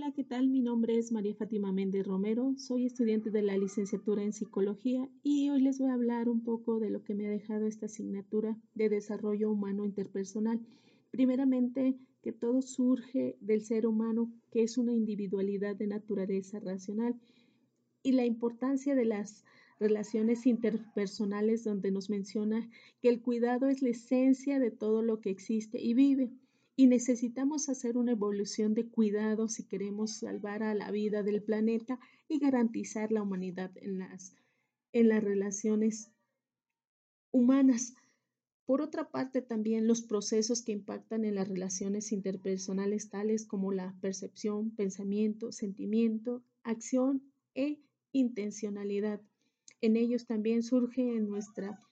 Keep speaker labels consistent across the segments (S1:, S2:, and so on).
S1: Hola, ¿qué tal? Mi nombre es María Fátima Méndez Romero, soy estudiante de la licenciatura en psicología y hoy les voy a hablar un poco de lo que me ha dejado esta asignatura de desarrollo humano interpersonal. Primeramente, que todo surge del ser humano, que es una individualidad de naturaleza racional, y la importancia de las relaciones interpersonales donde nos menciona que el cuidado es la esencia de todo lo que existe y vive y necesitamos hacer una evolución de cuidado si queremos salvar a la vida del planeta y garantizar la humanidad en las, en las relaciones humanas. Por otra parte, también los procesos que impactan en las relaciones interpersonales, tales como la percepción, pensamiento, sentimiento, acción e intencionalidad. En ellos también surge en nuestra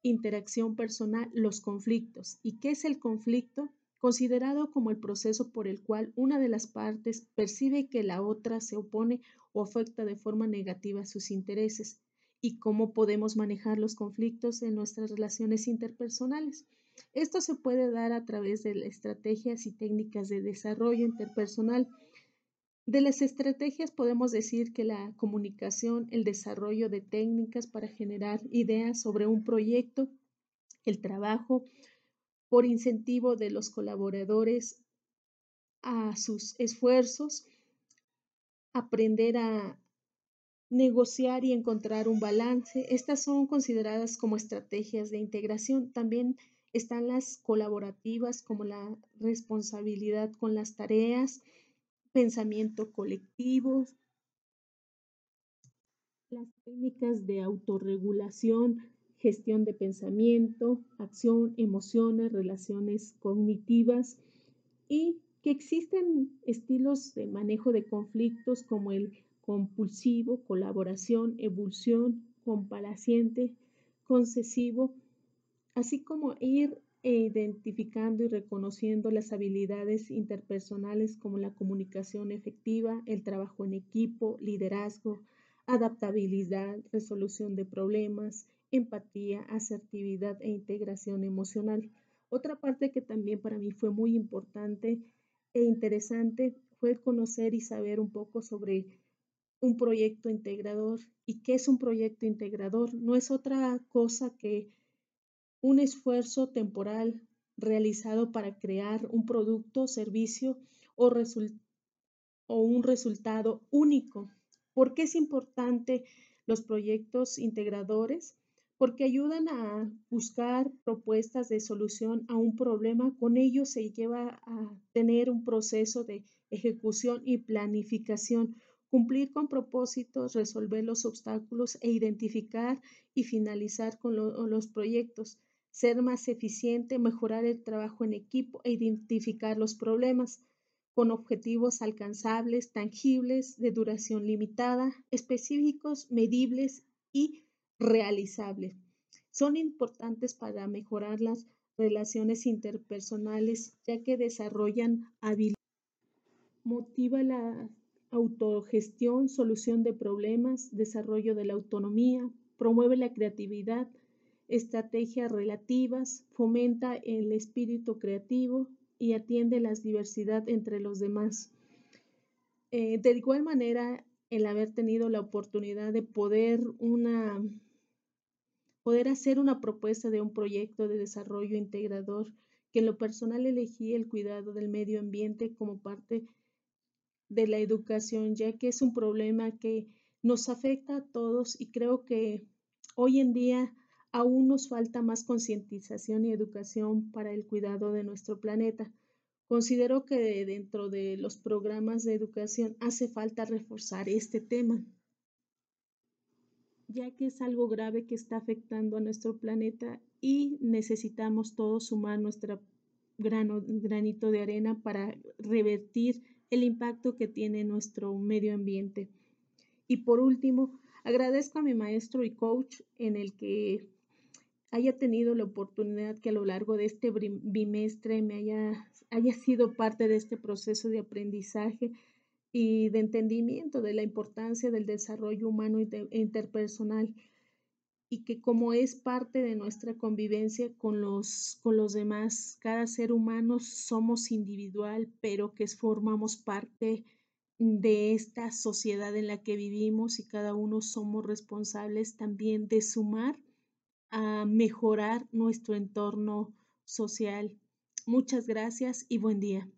S1: interacción personal los conflictos. ¿Y qué es el conflicto? Considerado como el proceso por el cual una de las partes percibe que la otra se opone o afecta de forma negativa sus intereses y cómo podemos manejar los conflictos en nuestras relaciones interpersonales. Esto se puede dar a través de estrategias y técnicas de desarrollo interpersonal. De las estrategias podemos decir que la comunicación, el desarrollo de técnicas para generar ideas sobre un proyecto, el trabajo, por incentivo de los colaboradores a sus esfuerzos, aprender a negociar y encontrar un balance. Estas son consideradas como estrategias de integración. También están las colaborativas como la responsabilidad con las tareas, pensamiento colectivo, las técnicas de autorregulación, gestión de pensamiento, acción, emociones, relaciones cognitivas y que existen estilos de manejo de conflictos como el compulsivo, colaboración, evolución, complaciente, concesivo, así como ir identificando y reconociendo las habilidades interpersonales como la comunicación efectiva, el trabajo en equipo, liderazgo, adaptabilidad, resolución de problemas, empatía, asertividad e integración emocional. Otra parte que también para mí fue muy importante e interesante fue conocer y saber un poco sobre un proyecto integrador. ¿Y qué es un proyecto integrador? No es otra cosa que un esfuerzo temporal realizado para crear un producto, servicio o, un resultado único. ¿Por qué es importante los proyectos integradores? Porque ayudan a buscar propuestas de solución a un problema. Con ello se lleva a tener un proceso de ejecución y planificación, cumplir con propósitos, resolver los obstáculos e identificar y finalizar con los proyectos, ser más eficiente, mejorar el trabajo en equipo e identificar los problemas con objetivos alcanzables, tangibles, de duración limitada, específicos, medibles y realizables. Son importantes para mejorar las relaciones interpersonales ya que desarrollan habilidades. Motiva la autogestión, solución de problemas, desarrollo de la autonomía, promueve la creatividad, estrategias relativas, fomenta el espíritu creativo y atiende la diversidad entre los demás. Eh, de igual manera, el haber tenido la oportunidad de poder una poder hacer una propuesta de un proyecto de desarrollo integrador que en lo personal elegí el cuidado del medio ambiente como parte de la educación, ya que es un problema que nos afecta a todos y creo que hoy en día aún nos falta más concientización y educación para el cuidado de nuestro planeta. Considero que dentro de los programas de educación hace falta reforzar este tema ya que es algo grave que está afectando a nuestro planeta y necesitamos todos sumar nuestro granito de arena para revertir el impacto que tiene nuestro medio ambiente. Y por último, agradezco a mi maestro y coach en el que haya tenido la oportunidad que a lo largo de este bimestre me haya, haya sido parte de este proceso de aprendizaje y de entendimiento de la importancia del desarrollo humano e interpersonal y que como es parte de nuestra convivencia con los, con los demás, cada ser humano somos individual, pero que formamos parte de esta sociedad en la que vivimos y cada uno somos responsables también de sumar a mejorar nuestro entorno social. Muchas gracias y buen día.